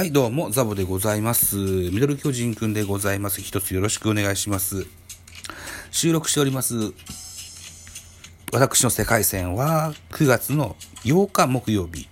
はい、どうも、ザボでございます。ミドル巨人くんでございます。一つよろしくお願いします。収録しております。私の世界線は9月の8日木曜日、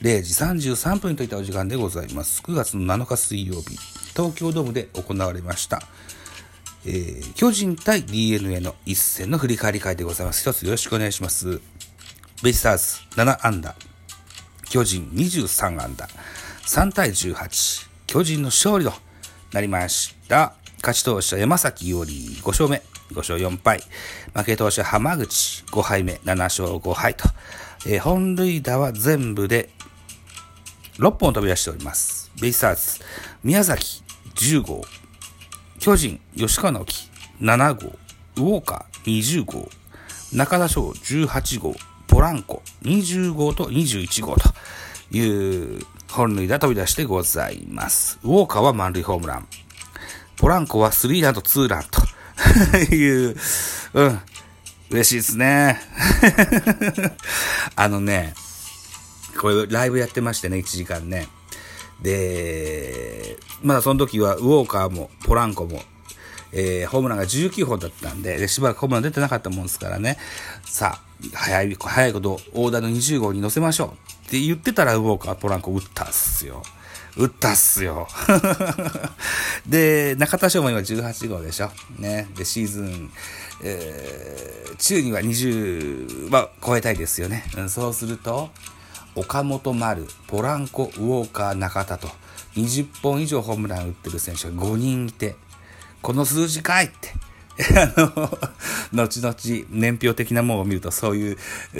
0時33分といったお時間でございます。9月の7日水曜日、東京ドームで行われました。えー巨人対 DNA の一戦の振り返り会でございます。一つよろしくお願いします。ベイスターズ7安打、巨人23安打、3対18、巨人の勝利となりました。勝ち投手は山崎伊織5勝目、5勝4敗。負け投手は浜口5敗目、7勝5敗と。えー本塁打は全部で6本飛び出しております。ベイスターズ、宮崎10号、巨人、吉川直樹7号、ウォーカー20号、中田翔18号、ポランコ20号と21号という本塁打飛び出してございます。ウォーカーは満塁ホームラン。ポランコはスリーランとツーランと いう、うん、嬉しいですね。あのね、これライブやってましてね、1時間ね。で、まだその時はウォーカーもポランコも、えーホームランが19本だったんでで、しばらくホームラン出てなかったもんですからね、さあ、早い、早いこと、大台の20号に乗せましょうって言ってたら、ウォーカー、ポランコ打ったっすよ。打ったっすよ。で、中田翔も今18号でしょ。ね。で、シーズン、えー中には20は超えたいですよね。うんそうすると、岡本丸、ポランコ、ウォーカー、中田と、20本以上ホームラン打ってる選手が5人いて、この数字かいって。あの、後々年表的なものを見るとそういう、う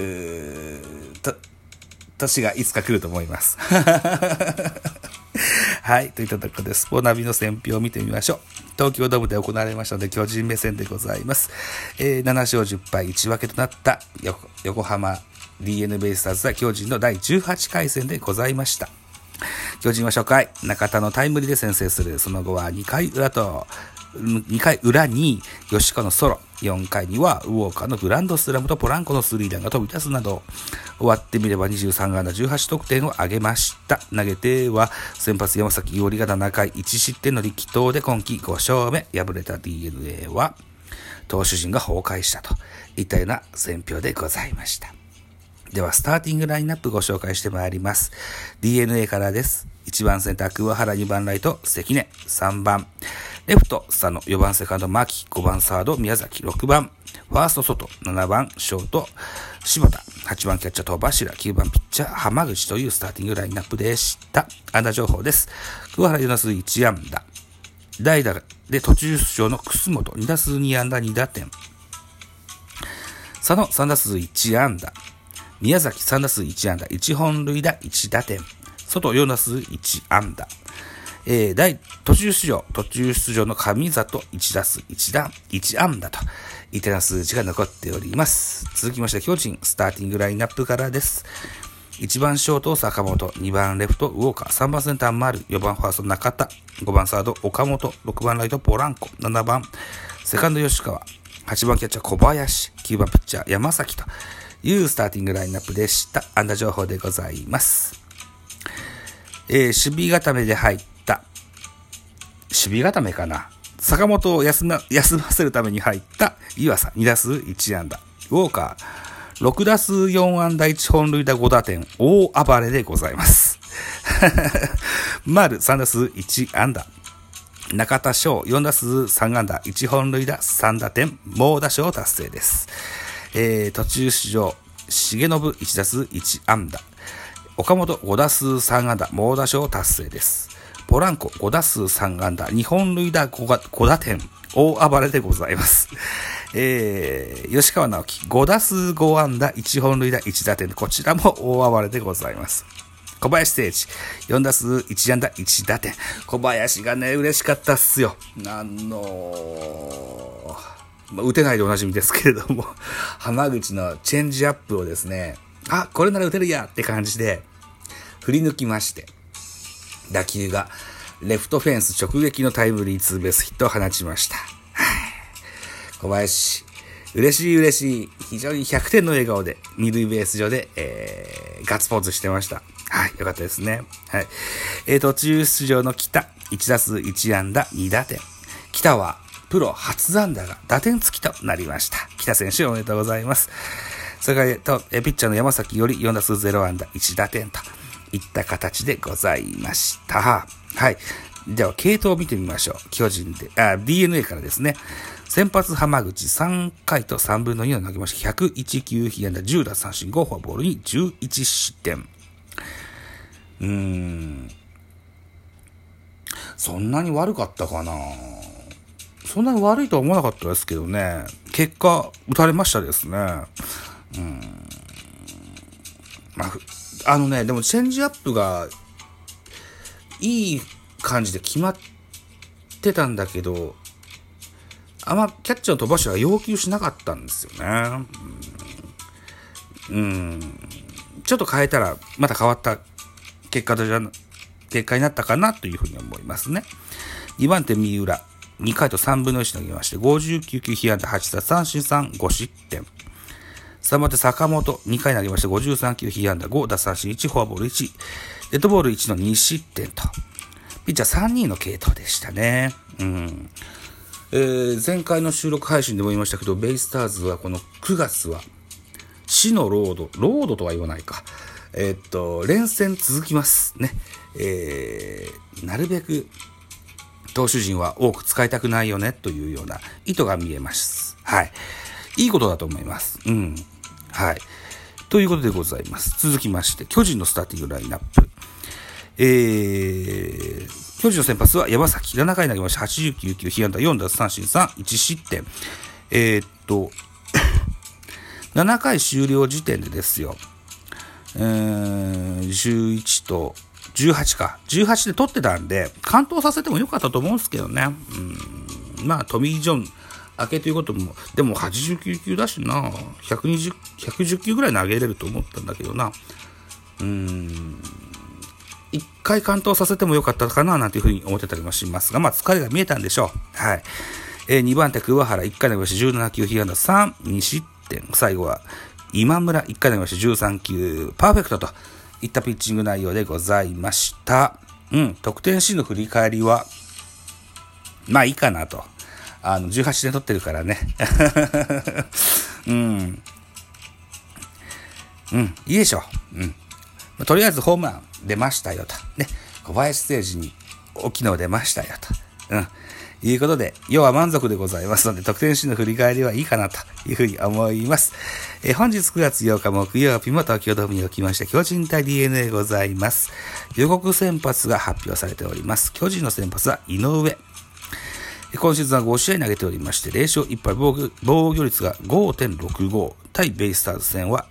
年がいつか来ると思います。はい。といったところで、スポナビの選評を見てみましょう。東京ドームで行われましたので、巨人目線でございます。えー7勝10敗1分けとなった横横浜 DNA ベイスターズは巨人の第18回戦でございました。巨人は初回、中田のタイムリーで先制する。その後は2回裏と、2回裏に吉川のソロ、4回にはウォーカーのグランドスラムとポランコのスリーランが飛び出すなど、終わってみれば23安打18得点を挙げました。投げては先発山崎伊織が7回1失点の力投で今季5勝目。敗れた DNA は投手陣が崩壊したといったような選評でございました。では、スターティングラインナップご紹介してまいります。DNA からです。1番センター、桑原、2番ライト、関根、3番、レフト、佐野、4番セカンド、牧、5番サード、宮崎、6番、ファースト、外、7番、ショート、柴田、8番キャッチャー、戸柱、9番ピッチャー、浜口というスターティングラインナップでした。安打情報です。桑原、4打数1安打。代打で途中出場の楠本、2打数2安打2打点。佐野3打数1安打。宮崎3打数1安打、1本塁打1打点。外4打数1安打。えー、第、途中出場、途中出場の上里1打数1打、1安打と、いったような数字が残っております。続きまして、巨人、スターティングラインナップからです。1番ショート、坂本、2番レフト、ウォーカー、3番センター、丸、4番ファースト、中田、5番サード、岡本、6番ライト、ポランコ、7番、セカンド、吉川、8番キャッチャー、小林、9番ピッチャー、山崎というスターティングラインナップでした。安打情報でございます。えー、守備固めで入った、守備固めかな坂本を休ま休ませるために入った湯浅2打数1安打。ウォーカー6打数4安打1本塁打5打点。大暴れでございます。丸3打数1安打。中田翔4打数3安打1本塁打3打点。猛打賞達成です。えー、途中出場、重信1打数1安打。岡本5打数3安打、猛打賞達成です。ポランコ5打数3安打、2本塁打 5, 5打点、大暴れでございます。えー、吉川直樹5打数5安打、1本塁打1打点、こちらも大暴れでございます。小林誠司、4打数1安打1打点。小林がね、嬉しかったっすよ。あのーまあ、打てないでおなじみですけれども、浜口のチェンジアップをですね、あ、これなら打てるやって感じで、振り抜きまして、打球がレフトフェンス直撃のタイムリーツーベースヒットを放ちました。小林、嬉しい嬉しい。非常に100点の笑顔で、二塁ベース上で、えー、ガッツポーズしてました。はい、よかったですね。はい。えー、途中出場の北、1打数1安打2打点。北は、プロ初安打が打点付きとなりました。北選手おめでとうございます。それから、えピッチャーの山崎より4打数0安打1打点といった形でございました。はい。では、系統を見てみましょう。巨人で、あ、DNA からですね。先発浜口3回と3分の2を投げまして、101球被安打10奪三振5フォアボールに11失点。うーん。そんなに悪かったかなそんなに悪いとは思わなかったですけどね。結果、打たれましたですね。うん。まあ、あのね、でもチェンジアップが、いい感じで決まってたんだけど、あんまキャッチャーの飛ばしは要求しなかったんですよね。うん。うんちょっと変えたら、また変わった結果じゃ、結果になったかなというふうに思いますね。2番手、三浦。2回と3分の1投げまして、59球、被安打8打三振3、5失点。3番手、坂本。2回投げまして、53球、被安打5打三振1、フォアボール1。デッドボール1の2失点と。ピッチャー3人の系統でしたね。うん。えー、前回の収録配信でも言いましたけど、ベイスターズはこの9月は、死のロード、ロードとは言わないか。えー、っと、連戦続きますね。えー、なるべく投手陣は多く使いたくないよねというような意図が見えます。はい。いいことだと思います。うん。はい。ということでございます。続きまして、巨人のスターティングラインナップ。えー、巨人の先発は山崎、7回投げました。89球、被安打4奪三振3、1失点。えー、っと、7回終了時点でですよ、えー、11と18か、18で取ってたんで、完投させてもよかったと思うんですけどね。うん、まあ、トミー・ジョン、明けということも、でも89球だしな、120、110球ぐらい投げれると思ったんだけどな。うーん、一回完投させてもよかったかななんていうふうに思ってたりもしますが、まあ疲れが見えたんでしょう。はい。えー、2番手、桑原、1回投げまし17球、被安打3、2失点。最後は、今村、1回投げまし13球、パーフェクトといったピッチング内容でございました。うん、得点シーンの振り返りは、まあいいかなと。あの、18点取ってるからね。うん。うん、いいでしょう。うん。とりあえずホームラン出ましたよと。ね。小林ステージに大きいの出ましたよと。うん。いうことで、要は満足でございますので、得点シーンの振り返りはいいかなというふうに思います。えー、本日9月8日木曜日も東京ドームにおきまして、巨人対 DNA ございます。予告先発が発表されております。巨人の先発は井上。今シーズンは5試合投げておりまして、0勝1敗防御率が5.65対ベイスターズ戦は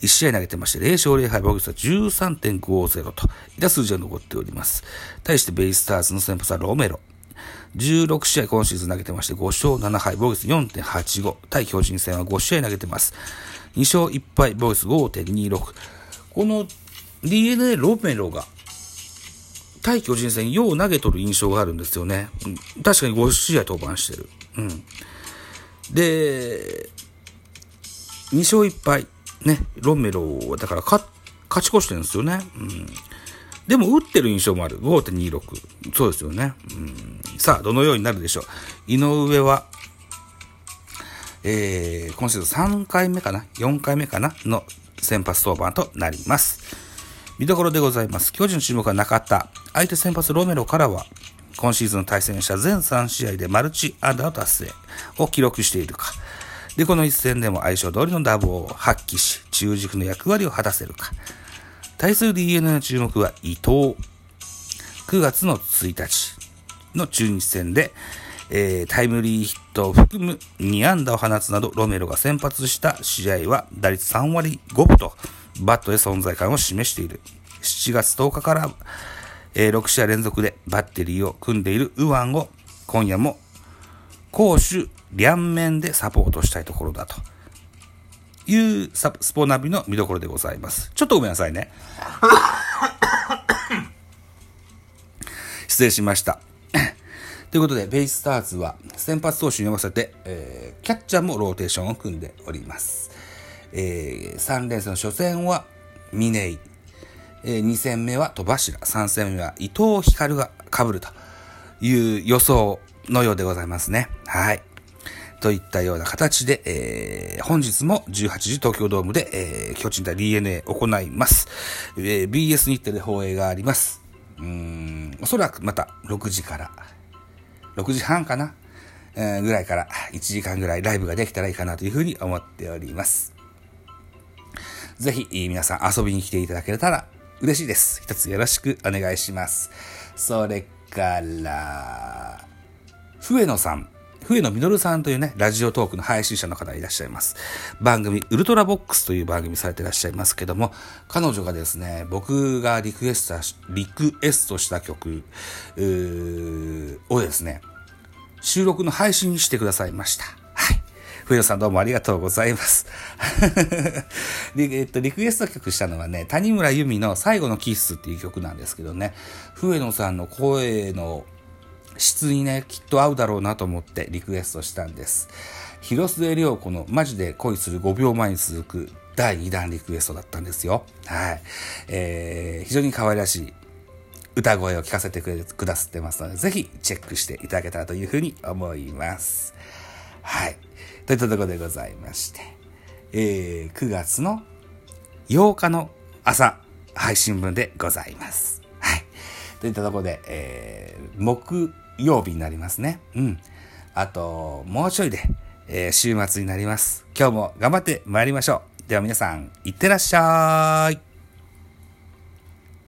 1試合投げてまして、0勝0敗、防御率は13.50と、いた数字が残っております。対してベイスターズの先発はロメロ。16試合今シーズン投げてまして、5勝7敗、防御率4.85。対巨人戦は5試合投げてます。2勝1敗、防御率5.26。この DNA ロメロが、対巨人戦、よう投げとる印象があるんですよね。確かに5試合登板してる。うん。で、2勝1敗。ね、ロメロはだから勝ち越してるんですよね。うん。でも、打ってる印象もある。5.26。そうですよね。うん。さあ、どのようになるでしょう。井上は、えー、今シーズン3回目かな ?4 回目かな？の先発登板となります。見どころでございます。巨人の注目は中田。相手先発ロメロからは、今シーズン対戦した全3試合でマルチアンダー達成を記録しているか。で、この一戦でも相性通りのダブを発揮し、中軸の役割を果たせるか。対する DNA の注目は伊藤。9月の1日の中日戦で、えー、タイムリーヒットを含む2安打を放つなど、ロメロが先発した試合は打率3割5分と、バットで存在感を示している。7月10日から、えー、6試合連続でバッテリーを組んでいる右腕を今夜も攻守両面でサポートしたいところだというスポナビの見どころでございます。ちょっとごめんなさいね。失礼しました。ということで、ベイスターズは先発投手に合わせて、えー、キャッチャーもローテーションを組んでおります。えー、3連戦の初戦は峰井、えー、2戦目は戸柱、3戦目は伊藤光が被るという予想のようでございますね。はい。といったような形で、えー、本日も18時東京ドームで、えー、巨人対 DNA 行います。えー、BS 日テレ放映があります。うん、おそらくまた6時から、6時半かな、えー、ぐらいから1時間ぐらいライブができたらいいかなというふうに思っております。ぜひ皆さん遊びに来ていただけたら嬉しいです。一つよろしくお願いします。それから、笛野さん。笛野実さんというね、ラジオトークの配信者の方いらっしゃいます。番組、ウルトラボックスという番組されていらっしゃいますけども、彼女がですね、僕がリクエスト、リクエストした曲をですね、収録の配信してくださいました。はい。冬野さんどうもありがとうございます。えっと、リクエスト曲したのはね、谷村由美の最後のキッスっていう曲なんですけどね、笛野さんの声の質にね、きっと合うだろうなと思ってリクエストしたんです。広末涼子のマジで恋する5秒前に続く第2弾リクエストだったんですよ。はい。えー、非常に可愛らしい歌声を聞かせてくださってますので、ぜひチェックしていただけたらというふうに思います。はい。といったところでございまして、えー、9月の8日の朝配信分でございます。はい。といったところで、えー、木曜日になりますね。うん。あと、もうちょいで、えー、週末になります。今日も頑張って参りましょう。では皆さん、いってらっしゃい。